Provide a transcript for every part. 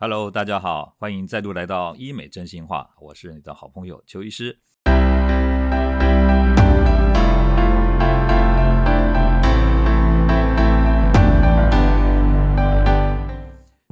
Hello，大家好，欢迎再度来到医美真心话，我是你的好朋友邱医师。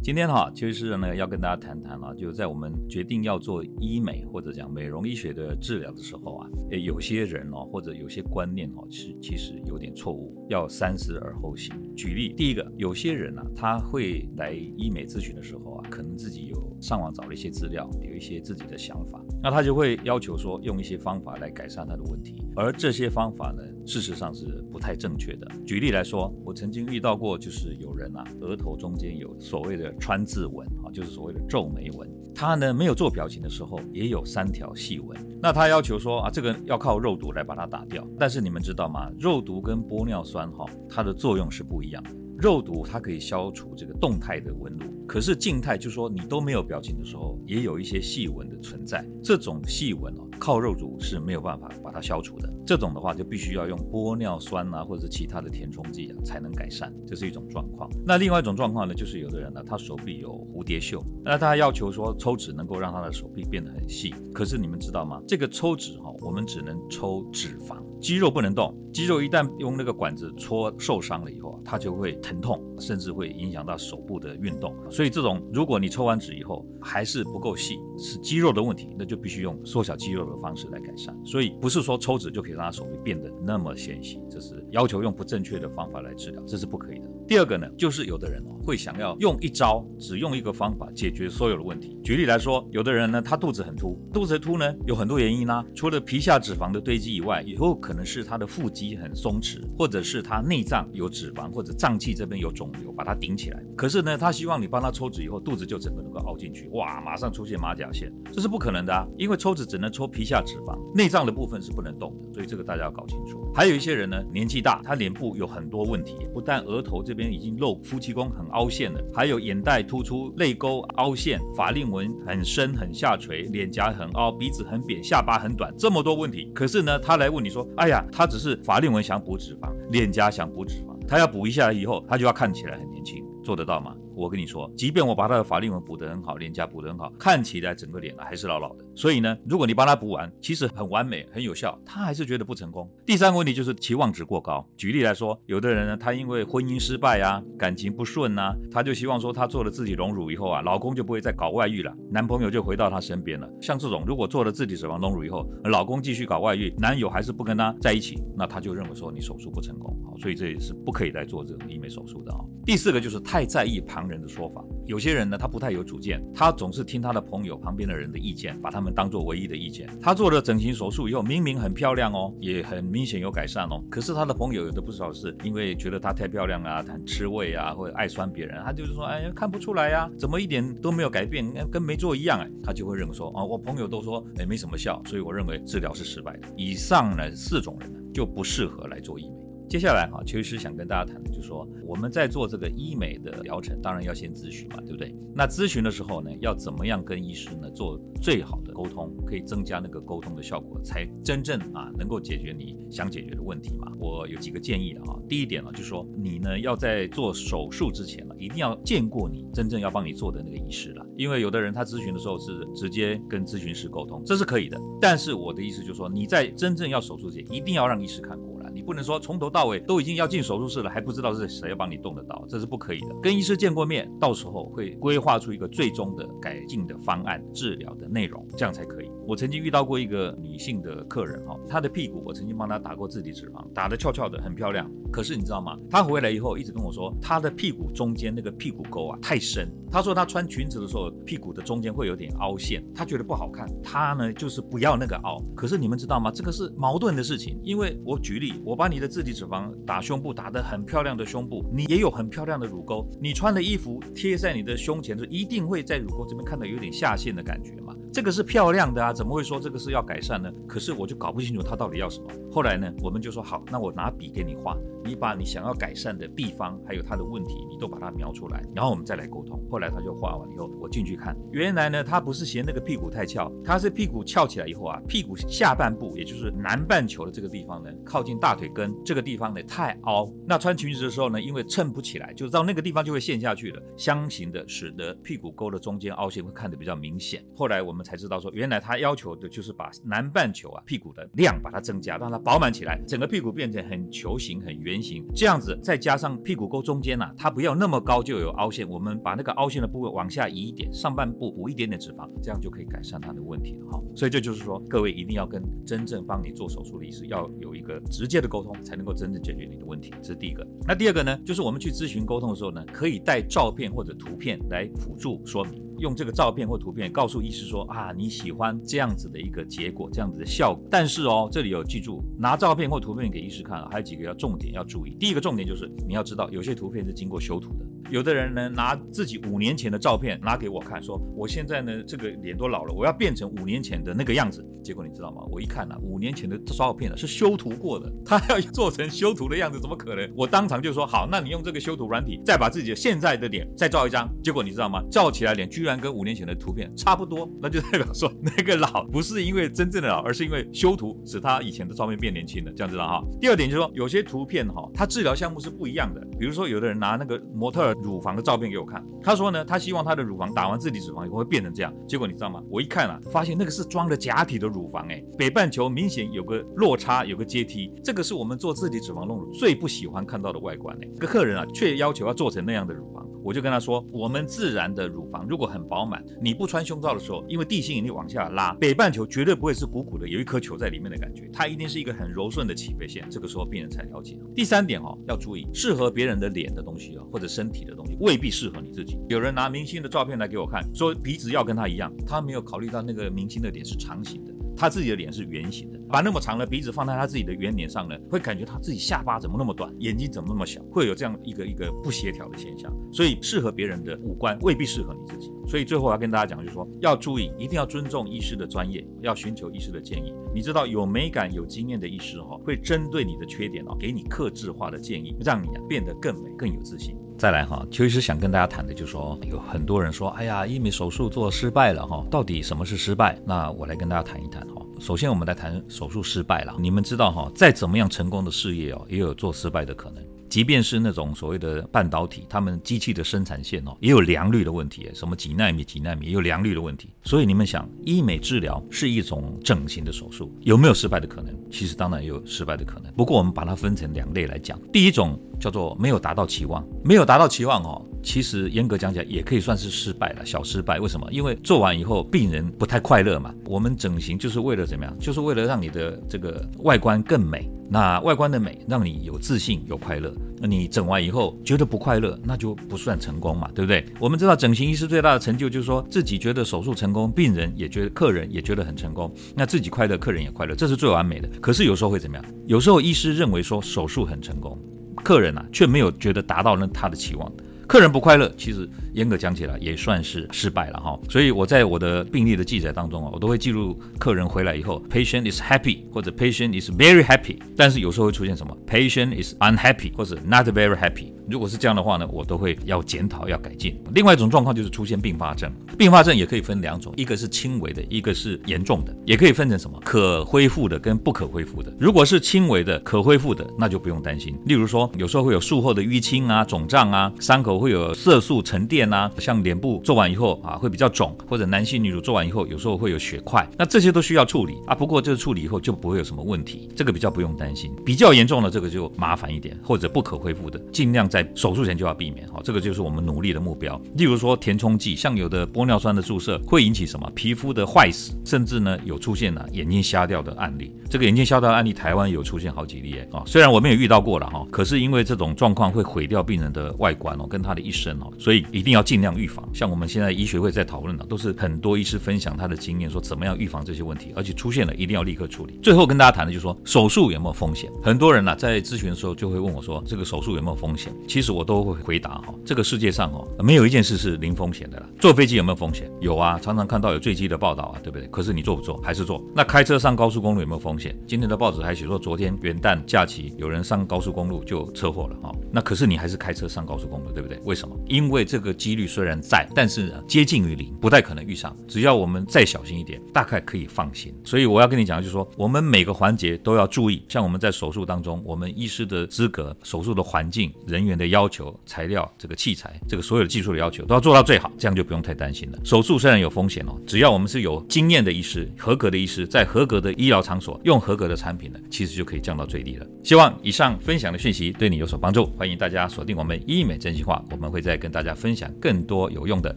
今天哈，邱医师呢要跟大家谈谈啊，就在我们决定要做医美或者讲美容医学的治疗的时候啊，诶，有些人哦，或者有些观念哦，是其实有点错误，要三思而后行。举例，第一个，有些人呢，他会来医美咨询的时候，可能自己有上网找了一些资料，有一些自己的想法，那他就会要求说用一些方法来改善他的问题，而这些方法呢，事实上是不太正确的。举例来说，我曾经遇到过，就是有人啊，额头中间有所谓的。川字纹啊，就是所谓的皱眉纹。他呢没有做表情的时候，也有三条细纹。那他要求说啊，这个要靠肉毒来把它打掉。但是你们知道吗？肉毒跟玻尿酸哈，它的作用是不一样的。肉毒它可以消除这个动态的纹路，可是静态就是说你都没有表情的时候，也有一些细纹的存在。这种细纹哦，靠肉毒是没有办法把它消除的。这种的话就必须要用玻尿酸啊，或者是其他的填充剂啊，才能改善。这是一种状况。那另外一种状况呢，就是有的人呢，他手臂有蝴蝶袖，那他要求说抽脂能够让他的手臂变得很细。可是你们知道吗？这个抽脂哈，我们只能抽脂肪。肌肉不能动，肌肉一旦用那个管子戳受伤了以后啊，它就会疼痛，甚至会影响到手部的运动。所以这种，如果你抽完脂以后还是不够细，是肌肉的问题，那就必须用缩小肌肉的方式来改善。所以不是说抽脂就可以让他手臂变得那么纤细，这是要求用不正确的方法来治疗，这是不可以的。第二个呢，就是有的人会想要用一招，只用一个方法解决所有的问题。举例来说，有的人呢他肚子很凸，肚子凸呢有很多原因呢，除了皮下脂肪的堆积以外，也有可能是他的腹肌很松弛，或者是他内脏有脂肪或者脏器这边有肿瘤把它顶起来。可是呢，他希望你帮他抽脂以后，肚子就整个能够凹进去，哇，马上出现马甲线，这是不可能的啊！因为抽脂只能抽皮下脂肪，内脏的部分是不能动的，所以这个大家要搞清楚。还有一些人呢，年纪大，他脸部有很多问题，不但额头这边已经露夫妻宫很凹陷了，还有眼袋突出、泪沟凹陷、法令纹很深很下垂、脸颊很凹、鼻子很扁、下巴很短，这么多问题。可是呢，他来问你说，哎呀，他只是法法令纹想补脂肪，脸颊想补脂肪，他要补一下以后，他就要看起来很年轻，做得到吗？我跟你说，即便我把他的法令纹补得很好，脸颊补得很好，看起来整个脸呢还是老老的。所以呢，如果你帮他补完，其实很完美、很有效，他还是觉得不成功。第三个问题就是期望值过高。举例来说，有的人呢，他因为婚姻失败啊，感情不顺啊，他就希望说他做了自己隆乳以后啊，老公就不会再搞外遇了，男朋友就回到他身边了。像这种，如果做了自体脂肪隆乳以后，老公继续搞外遇，男友还是不跟他在一起，那他就认为说你手术不成功，好，所以这也是不可以来做这种医美手术的啊。第四个就是太在意旁人的说法。有些人呢，他不太有主见，他总是听他的朋友旁边的人的意见，把他们当做唯一的意见。他做了整形手术以后，明明很漂亮哦，也很明显有改善哦，可是他的朋友有的不少是因为觉得她太漂亮啊，很吃味啊，或者爱酸别人，他就是说，哎呀，看不出来呀，怎么一点都没有改变，跟没做一样哎，他就会认为说，啊，我朋友都说，哎，没什么效，所以我认为治疗是失败的。以上呢四种人呢，就不适合来做医美。接下来哈，邱医师想跟大家谈的，就是说我们在做这个医美的疗程，当然要先咨询嘛，对不对？那咨询的时候呢，要怎么样跟医师呢做最好的沟通，可以增加那个沟通的效果，才真正啊能够解决你想解决的问题嘛？我有几个建议的哈。第一点呢，就是说你呢要在做手术之前呢，一定要见过你真正要帮你做的那个医师了，因为有的人他咨询的时候是直接跟咨询师沟通，这是可以的。但是我的意思就是说，你在真正要手术前，一定要让医师看过。不能说从头到尾都已经要进手术室了，还不知道是谁要帮你动的刀，这是不可以的。跟医师见过面，到时候会规划出一个最终的改进的方案、治疗的内容，这样才可以。我曾经遇到过一个女性的客人哈，她的屁股我曾经帮她打过自体脂肪，打得翘翘的，很漂亮。可是你知道吗？她回来以后一直跟我说，她的屁股中间那个屁股沟啊太深。她说她穿裙子的时候，屁股的中间会有点凹陷，她觉得不好看。她呢就是不要那个凹。可是你们知道吗？这个是矛盾的事情。因为我举例，我把你的自体脂肪打胸部，打得很漂亮的胸部，你也有很漂亮的乳沟。你穿的衣服贴在你的胸前，就一定会在乳沟这边看到有点下陷的感觉嘛。这个是漂亮的啊，怎么会说这个是要改善呢？可是我就搞不清楚他到底要什么。后来呢，我们就说好，那我拿笔给你画，你把你想要改善的地方还有他的问题，你都把它描出来，然后我们再来沟通。后来他就画完以后，我进去看，原来呢，他不是嫌那个屁股太翘，他是屁股翘起来以后啊，屁股下半部，也就是南半球的这个地方呢，靠近大腿根这个地方呢太凹。那穿裙子的时候呢，因为衬不起来，就到那个地方就会陷下去了，相形的使得屁股沟的中间凹陷会看得比较明显。后来我们才知道说，原来他要求的就是把南半球啊屁股的量把它增加，让它饱满起来，整个屁股变成很球形、很圆形，这样子再加上屁股沟中间呐，它不要那么高就有凹陷，我们把那个凹陷的部位往下移一点，上半部补一点点脂肪，这样就可以改善它的问题了哈。所以这就是说，各位一定要跟真正帮你做手术的医师要有一个直接的沟通，才能够真正解决你的问题。这是第一个。那第二个呢，就是我们去咨询沟通的时候呢，可以带照片或者图片来辅助说明。用这个照片或图片告诉医师说啊，你喜欢这样子的一个结果，这样子的效果。但是哦，这里有记住，拿照片或图片给医师看啊，还有几个要重点要注意。第一个重点就是你要知道，有些图片是经过修图的。有的人呢，拿自己五年前的照片拿给我看，说我现在呢这个脸都老了，我要变成五年前的那个样子。结果你知道吗？我一看呢，五年前的照片呢是修图过的，他要做成修图的样子，怎么可能？我当场就说好，那你用这个修图软体再把自己的现在的脸再照一张。结果你知道吗？照起来脸居然跟五年前的图片差不多，那就代表说那个老不是因为真正的老，而是因为修图使他以前的照片变年轻了。这样知道哈？第二点就是说，有些图片哈，它治疗项目是不一样的。比如说，有的人拿那个模特乳房的照片给我看，他说呢，他希望他的乳房打完自体脂肪以后会变成这样。结果你知道吗？我一看啊，发现那个是装了假体的乳房，哎，北半球明显有个落差，有个阶梯。这个是我们做自体脂肪隆乳最不喜欢看到的外观，哎，个客人啊，却要求要做成那样的乳房。我就跟他说，我们自然的乳房如果很饱满，你不穿胸罩的时候，因为地心引力往下拉，北半球绝对不会是鼓鼓的，有一颗球在里面的感觉，它一定是一个很柔顺的起飞线。这个时候病人才了解。第三点哈，要注意，适合别人的脸的东西啊，或者身体的东西，未必适合你自己。有人拿明星的照片来给我看，说鼻子要跟他一样，他没有考虑到那个明星的脸是长形的。他自己的脸是圆形的，把那么长的鼻子放在他自己的圆脸上呢，会感觉他自己下巴怎么那么短，眼睛怎么那么小，会有这样一个一个不协调的现象。所以适合别人的五官未必适合你自己。所以最后要跟大家讲，就是说要注意，一定要尊重医师的专业，要寻求医师的建议。你知道有美感、有经验的医师哈，会针对你的缺点哦，给你克制化的建议，让你变得更美、更有自信。再来哈，邱医师想跟大家谈的，就是说有很多人说，哎呀，医美手术做失败了哈，到底什么是失败？那我来跟大家谈一谈哈。首先，我们来谈手术失败了。你们知道哈，再怎么样成功的事业哦，也有做失败的可能。即便是那种所谓的半导体，他们机器的生产线哦，也有良率的问题，什么几纳米、几纳米，也有良率的问题。所以你们想，医美治疗是一种整形的手术，有没有失败的可能？其实当然有失败的可能。不过我们把它分成两类来讲。第一种叫做没有达到期望，没有达到期望哦，其实严格讲起来也可以算是失败了，小失败。为什么？因为做完以后病人不太快乐嘛。我们整形就是为了怎么样？就是为了让你的这个外观更美。那外观的美让你有自信、有快乐。那你整完以后觉得不快乐，那就不算成功嘛，对不对？我们知道整形医师最大的成就就是说自己觉得手术成功，病人也觉得，客人也觉得很成功，那自己快乐，客人也快乐，这是最完美的。可是有时候会怎么样？有时候医师认为说手术很成功，客人啊却没有觉得达到那他的期望的。客人不快乐，其实严格讲起来也算是失败了哈。所以我在我的病例的记载当中啊，我都会记录客人回来以后，patient is happy 或者 patient is very happy。但是有时候会出现什么，patient is unhappy 或者 not very happy。如果是这样的话呢，我都会要检讨要改进。另外一种状况就是出现并发症，并发症也可以分两种，一个是轻微的，一个是严重的，也可以分成什么可恢复的跟不可恢复的。如果是轻微的可恢复的，那就不用担心。例如说，有时候会有术后的淤青啊、肿胀啊、伤口。会有色素沉淀啊，像脸部做完以后啊会比较肿，或者男性女乳做完以后有时候会有血块，那这些都需要处理啊。不过这个处理以后就不会有什么问题，这个比较不用担心。比较严重的这个就麻烦一点，或者不可恢复的，尽量在在手术前就要避免。好，这个就是我们努力的目标。例如说填充剂，像有的玻尿酸的注射会引起什么皮肤的坏死，甚至呢有出现了眼睛瞎掉的案例。这个眼睛瞎掉的案例台湾有出现好几例啊，虽然我们也遇到过了哈，可是因为这种状况会毁掉病人的外观哦，跟他的一生哦，所以一定要尽量预防。像我们现在医学会在讨论的，都是很多医师分享他的经验，说怎么样预防这些问题，而且出现了一定要立刻处理。最后跟大家谈的就是说手术有没有风险？很多人呢在咨询的时候就会问我说，这个手术有没有风险？其实我都会回答哈，这个世界上哦，没有一件事是零风险的啦。坐飞机有没有风险？有啊，常常看到有坠机的报道啊，对不对？可是你坐不坐？还是坐？那开车上高速公路有没有风险？今天的报纸还写说，昨天元旦假期有人上高速公路就车祸了哈。那可是你还是开车上高速公路，对不对？为什么？因为这个几率虽然在，但是呢接近于零，不太可能遇上。只要我们再小心一点，大概可以放心。所以我要跟你讲，就是说我们每个环节都要注意。像我们在手术当中，我们医师的资格、手术的环境、人员的要求、材料、这个器材、这个所有的技术的要求，都要做到最好，这样就不用太担心了。手术虽然有风险哦，只要我们是有经验的医师、合格的医师，在合格的医疗场所用合格的产品呢，其实就可以降到最低了。希望以上分享的讯息对你有所帮助，欢迎大家锁定我们医美真心话，我们会再跟大家分享更多有用的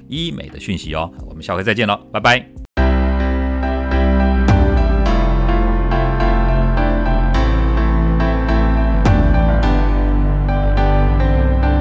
医美的讯息哦。我们下回再见喽，拜拜。